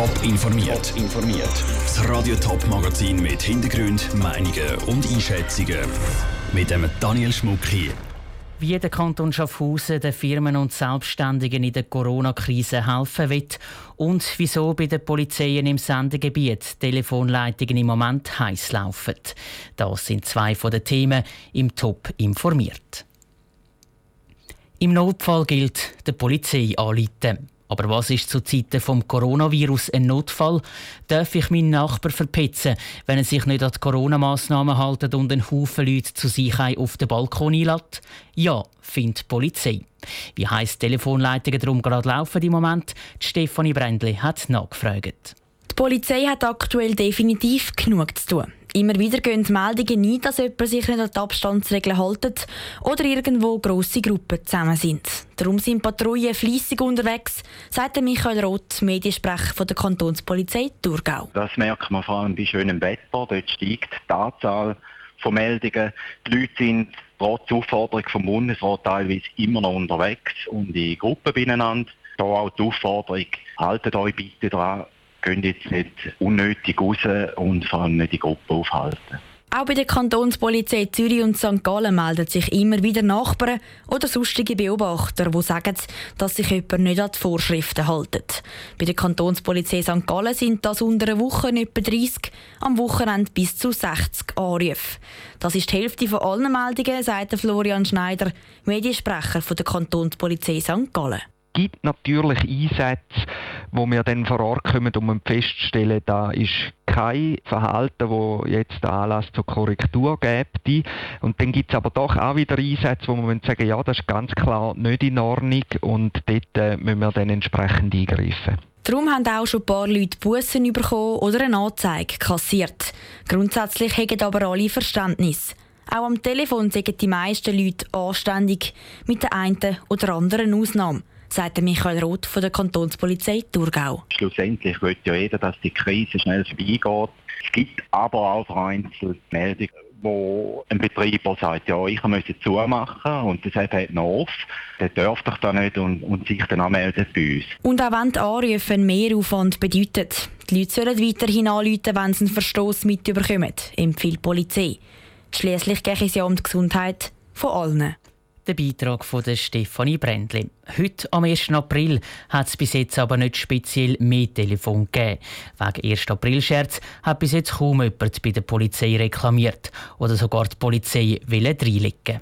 Top informiert. informiert. Das Radio Top Magazin mit Hintergrund, Meinungen und Einschätzungen mit dem Daniel Schmuck hier. Wie der Kanton Schaffhausen den Firmen und Selbstständigen in der Corona-Krise helfen will und wieso bei den Polizeien im Sendegebiet Telefonleitungen im Moment heiß laufen. Das sind zwei von den Themen im Top informiert. Im Notfall gilt, der Polizei anrufen. Aber was ist zu Zeiten vom Coronavirus ein Notfall? Darf ich meinen Nachbar verpetzen, wenn er sich nicht an die Corona-Massnahmen hält und einen Haufen Leute zu sich auf den Balkon einlädt? Ja, findet die Polizei. Wie heisst Telefonleitungen darum gerade laufen im Moment? Die Stefanie Brändli hat nachgefragt. Die Polizei hat aktuell definitiv genug zu tun. Immer wieder gehen Meldungen ein, dass jemand sich nicht an die Abstandsregeln hält oder irgendwo grosse Gruppen zusammen sind. Darum sind Patrouillen fleissig unterwegs, sagt Michael Roth, Mediensprecher von der Kantonspolizei Thurgau. Das merkt man vor allem bei schönem Wetter. Dort steigt die Anzahl von Meldungen. Die Leute sind trotz Aufforderung vom Bundesrat teilweise immer noch unterwegs und in Gruppen beieinander. Da auch die Aufforderung, haltet euch bitte dran, gehen jetzt nicht unnötig raus und vor allem nicht die Gruppe aufhalten. Auch bei der Kantonspolizei Zürich und St. Gallen melden sich immer wieder Nachbarn oder sonstige Beobachter, die sagen, dass sich jemand nicht an die Vorschriften hält. Bei der Kantonspolizei St. Gallen sind das unter einer Woche etwa 30, am Wochenende bis zu 60 Anrufe. Das ist die Hälfte von allen Meldungen, sagt Florian Schneider, Mediensprecher von der Kantonspolizei St. Gallen gibt natürlich Einsätze, wo wir dann vor Ort kommen, um festzustellen, da ist kein Verhalten, wo jetzt Anlass zur Korrektur gibt. Und dann gibt es aber doch auch wieder Einsätze, wo man sagen ja, das ist ganz klar nicht in Ordnung und dort äh, müssen wir dann entsprechend eingreifen. Darum haben auch schon ein paar Leute Bussen bekommen oder eine Anzeige kassiert. Grundsätzlich haben aber alle Verständnis. Auch am Telefon sagen die meisten Leute anständig, mit der einen oder anderen Ausnahme sagt Michael Roth von der Kantonspolizei Thurgau. Schlussendlich will ja jeder, dass die Krise schnell vorbeigeht. Es gibt aber auch vereinzelt Meldungen, wo ein Betreiber sagt, ja, ich möchte zumachen und das hat noch auf, der darf doch da nicht und, und sich dann anmelden bei uns. Und auch wenn die Anrufe einen Mehraufwand bedeuten, die Leute sollen weiterhin anrufen, wenn sie einen Verstoß mitbekommen, empfiehlt die Polizei. Schließlich geht es ja um die Gesundheit von allen. Der Beitrag von der Stefanie Brändli. Heute, am 1. April, hat es bis jetzt aber nicht speziell mehr Telefon gegeben. Wegen 1. April-Scherz hat bis jetzt kaum jemand bei der Polizei reklamiert oder sogar die Polizei reinlegen.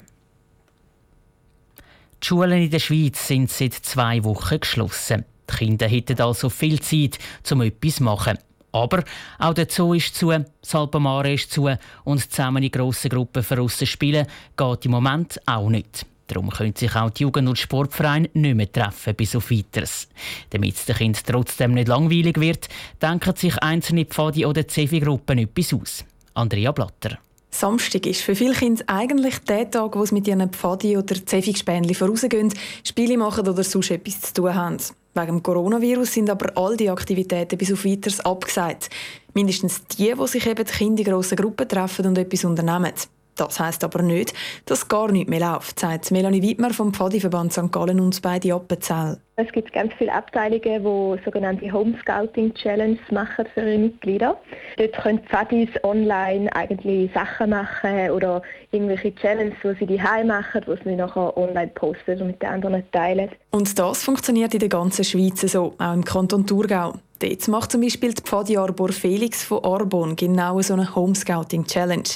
Die Schulen in der Schweiz sind seit zwei Wochen geschlossen. Die Kinder hätten also viel Zeit, um etwas zu machen. Aber auch der Zoo ist zu, das Alpamare ist zu und zusammen in grossen Gruppen verrissen spielen geht im Moment auch nicht. Darum können sich auch die Jugend- und Sportvereine nicht mehr treffen bis auf weiteres. Damit es den Kindern trotzdem nicht langweilig wird, denken sich einzelne Pfadi- oder Zevi-Gruppen etwas aus. Andrea Blatter. Samstag ist für viele Kinder eigentlich der Tag, wo sie mit ihren Pfadi- oder Zevi-Gespänli vorausgehen, Spiele machen oder sonst etwas zu tun haben. Wegen dem Coronavirus sind aber all die Aktivitäten bis auf weiteres abgesagt. Mindestens die, wo sich eben die Kinder in grossen Gruppen treffen und etwas unternehmen. Das heisst aber nicht, dass gar nichts mehr läuft, sagt Melanie Wittmer vom Pfadiverband St. Gallen und bei die Appenzell. Es gibt ganz viele Abteilungen, die sogenannte Home Scouting Challenge machen für ihre Mitglieder. Dort können Pfadis online eigentlich Sachen machen oder irgendwelche Challenges, die sie die machen, die sie nachher online posten und mit den anderen teilen. Und das funktioniert in der ganzen Schweiz so, auch im Kanton Thurgau. Dort macht zum Beispiel die Pfadi Arbor Felix von Arbon genau so eine Homescouting Challenge.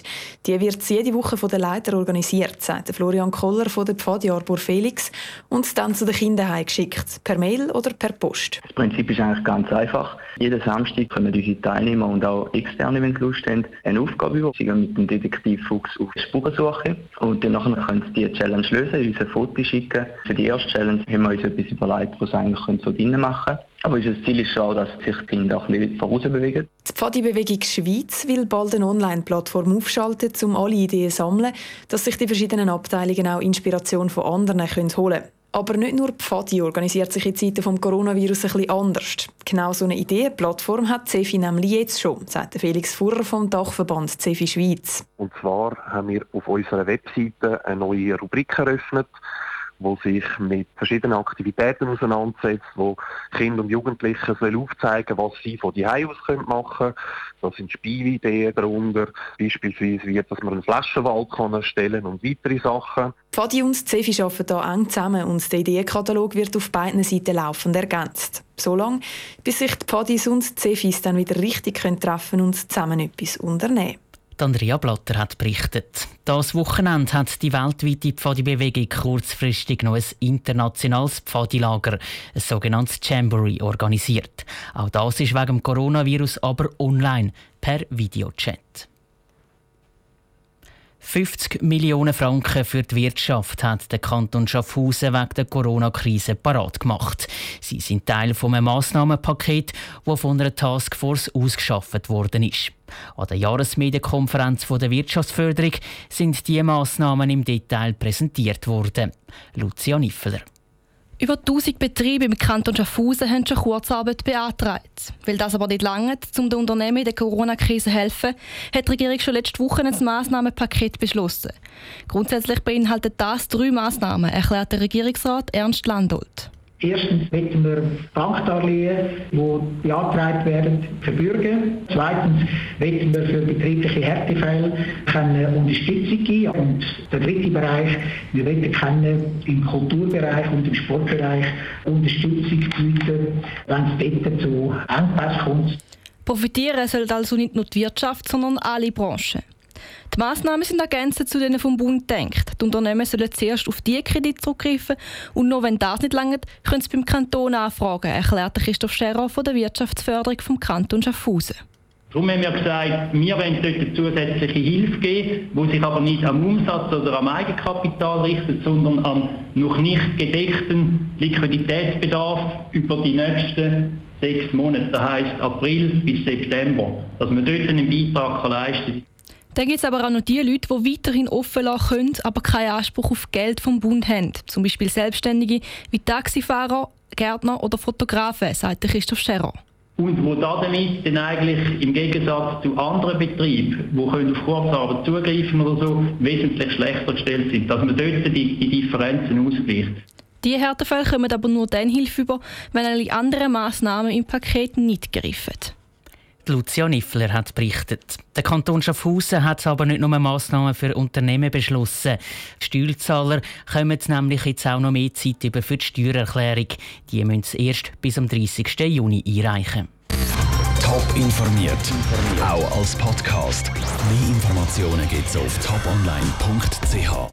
Die wird jede Woche von den Leitern organisiert, sagt Florian Koller von der Pfadi Arbor Felix und dann zu den Kindern geschickt, per Mail oder per Post. Das Prinzip ist eigentlich ganz einfach. Jeden Samstag können unsere Teilnehmer und auch Externe, wenn sie Lust haben, eine Aufgabe über. Sie gehen mit dem Detektiv Fuchs auf Spurensuche und dann können sie die Challenge lösen, uns ein Foto schicken. Für die erste Challenge haben wir uns etwas überlegt, was sie eigentlich so drinnen machen können. Aber unser Ziel ist schon, dass sich die Kinder auch ein bisschen bewegen. Die Pfadi-Bewegung Schweiz will bald eine Online-Plattform aufschalten, um alle Ideen zu sammeln, dass sich die verschiedenen Abteilungen auch Inspiration von anderen holen können. Aber nicht nur Pfadi organisiert sich in Zeiten des Coronavirus ein bisschen anders. Genau so eine Ideenplattform hat CEFI nämlich jetzt schon, sagt Felix Furrer vom Dachverband CEFI Schweiz. Und zwar haben wir auf unserer Webseite eine neue Rubrik eröffnet, wo sich mit verschiedenen Aktivitäten auseinandersetzt, wo Kinder und Jugendliche sollen aufzeigen, was sie von die aus machen können. Da sind Spielideen darunter, beispielsweise wie, dass man einen Flaschenwald kann erstellen und weitere Sachen. Fadi und Cefi arbeiten hier eng zusammen und der Ideenkatalog wird auf beiden Seiten laufend ergänzt. So lange, bis sich die Fadis und die Cefis dann wieder richtig treffen und zusammen etwas unternehmen Andrea Blatter hat berichtet. Das Wochenende hat die weltweite Pfadi-Bewegung kurzfristig noch ein internationales Pfadilager, ein sogenanntes Jamboree, organisiert. Auch das ist wegen Coronavirus aber online, per Videochat. 50 Millionen Franken für die Wirtschaft hat der Kanton Schaffhausen wegen der Corona-Krise parat gemacht. Sie sind Teil eines Massnahmenpaket, das von einer Taskforce ausgeschafft worden ist. An der Jahresmedienkonferenz der Wirtschaftsförderung sind diese Massnahmen im Detail präsentiert worden. Lucia Niffeler. Über 1000 Betriebe im Kanton Schaffhausen haben schon Kurzarbeit beantragt. Weil das aber nicht lange, um den Unternehmen in der Corona-Krise zu helfen, hat die Regierung schon letzte Woche ein Massnahmenpaket beschlossen. Grundsätzlich beinhaltet das drei Massnahmen, erklärt der Regierungsrat Ernst Landolt. Erstens möchten wir Bankdarlehen, die beantragt werden, verbürgen. Zweitens möchten wir für betriebliche Härtefälle keine Unterstützung geben. Und der dritte Bereich, wir möchten im Kulturbereich und im Sportbereich Unterstützung bieten, wenn es dort zu Engpässen kommt. Profitieren soll also nicht nur die Wirtschaft, sondern alle Branchen. Die Massnahmen sind ergänzend zu denen vom Bund gedacht. Die Unternehmen sollen zuerst auf diese Kredite zurückgreifen und nur wenn das nicht langt, können sie beim Kanton anfragen, erklärte Christoph Scherer von der Wirtschaftsförderung vom Kanton Schaffhausen. Darum haben wir gesagt, wir wollen dort eine zusätzliche Hilfe geben, die sich aber nicht am Umsatz oder am Eigenkapital richtet, sondern am noch nicht gedeckten Liquiditätsbedarf über die nächsten sechs Monate, das heisst April bis September, dass man dort einen Beitrag leisten kann. Dann gibt es aber auch noch die Leute, die weiterhin offen lassen können, aber keinen Anspruch auf Geld vom Bund haben. Zum Beispiel Selbstständige wie Taxifahrer, Gärtner oder Fotografen, sagt Christoph Scherer. Und wo damit dann eigentlich im Gegensatz zu anderen Betrieben, die auf Kurzarbeit zugreifen oder so, wesentlich schlechter gestellt sind, dass man dort die, die Differenzen ausgleicht. Diese Härtefälle kommen aber nur dann Hilfe über, wenn alle anderen Massnahmen im Paket nicht greifen. Lucia Niffler hat berichtet. Der Kanton Schaffhausen hat aber nicht nur Massnahmen für Unternehmen beschlossen. Die Steuerzahler kommen nämlich jetzt auch noch mehr Zeit über für die Steuererklärung. Die müssen sie erst bis am 30. Juni einreichen. Top informiert, auch als Podcast. Mehr Informationen gibt es auf toponline.ch.